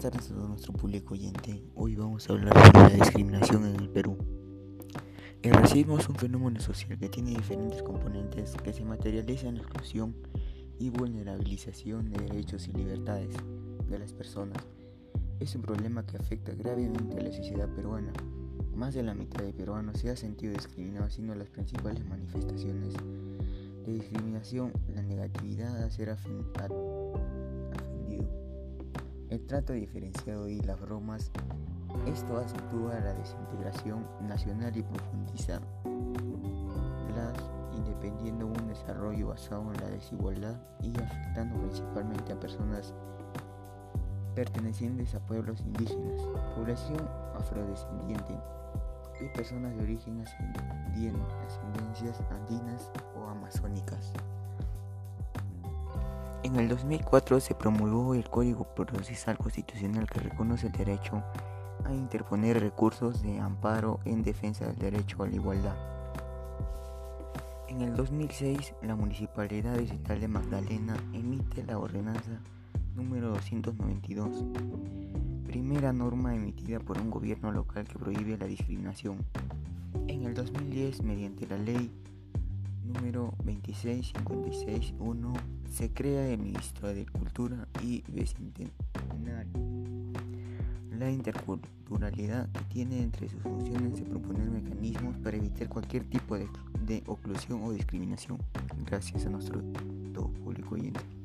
tardes a todo nuestro público oyente. Hoy vamos a hablar sobre la discriminación en el Perú. El racismo es un fenómeno social que tiene diferentes componentes que se materializan en la exclusión y vulnerabilización de derechos y libertades de las personas. Es un problema que afecta gravemente a la sociedad peruana. Más de la mitad de peruanos se ha sentido discriminado, siendo las principales manifestaciones de discriminación la negatividad a ser afendido el trato diferenciado y las bromas, esto acentúa la desintegración nacional y profundiza las independiendo un desarrollo basado en la desigualdad y afectando principalmente a personas pertenecientes a pueblos indígenas, población afrodescendiente y personas de origen ascendencias andinas o amazónicas. En el 2004 se promulgó el Código Procesal Constitucional que reconoce el derecho a interponer recursos de amparo en defensa del derecho a la igualdad. En el 2006, la Municipalidad Digital de Magdalena emite la ordenanza número 292, primera norma emitida por un gobierno local que prohíbe la discriminación. En el 2010, mediante la ley número 26561 se crea el Ministro de Cultura y Bicentenario. La interculturalidad tiene entre sus funciones de proponer mecanismos para evitar cualquier tipo de, de oclusión o discriminación. Gracias a nuestro todo público oyente.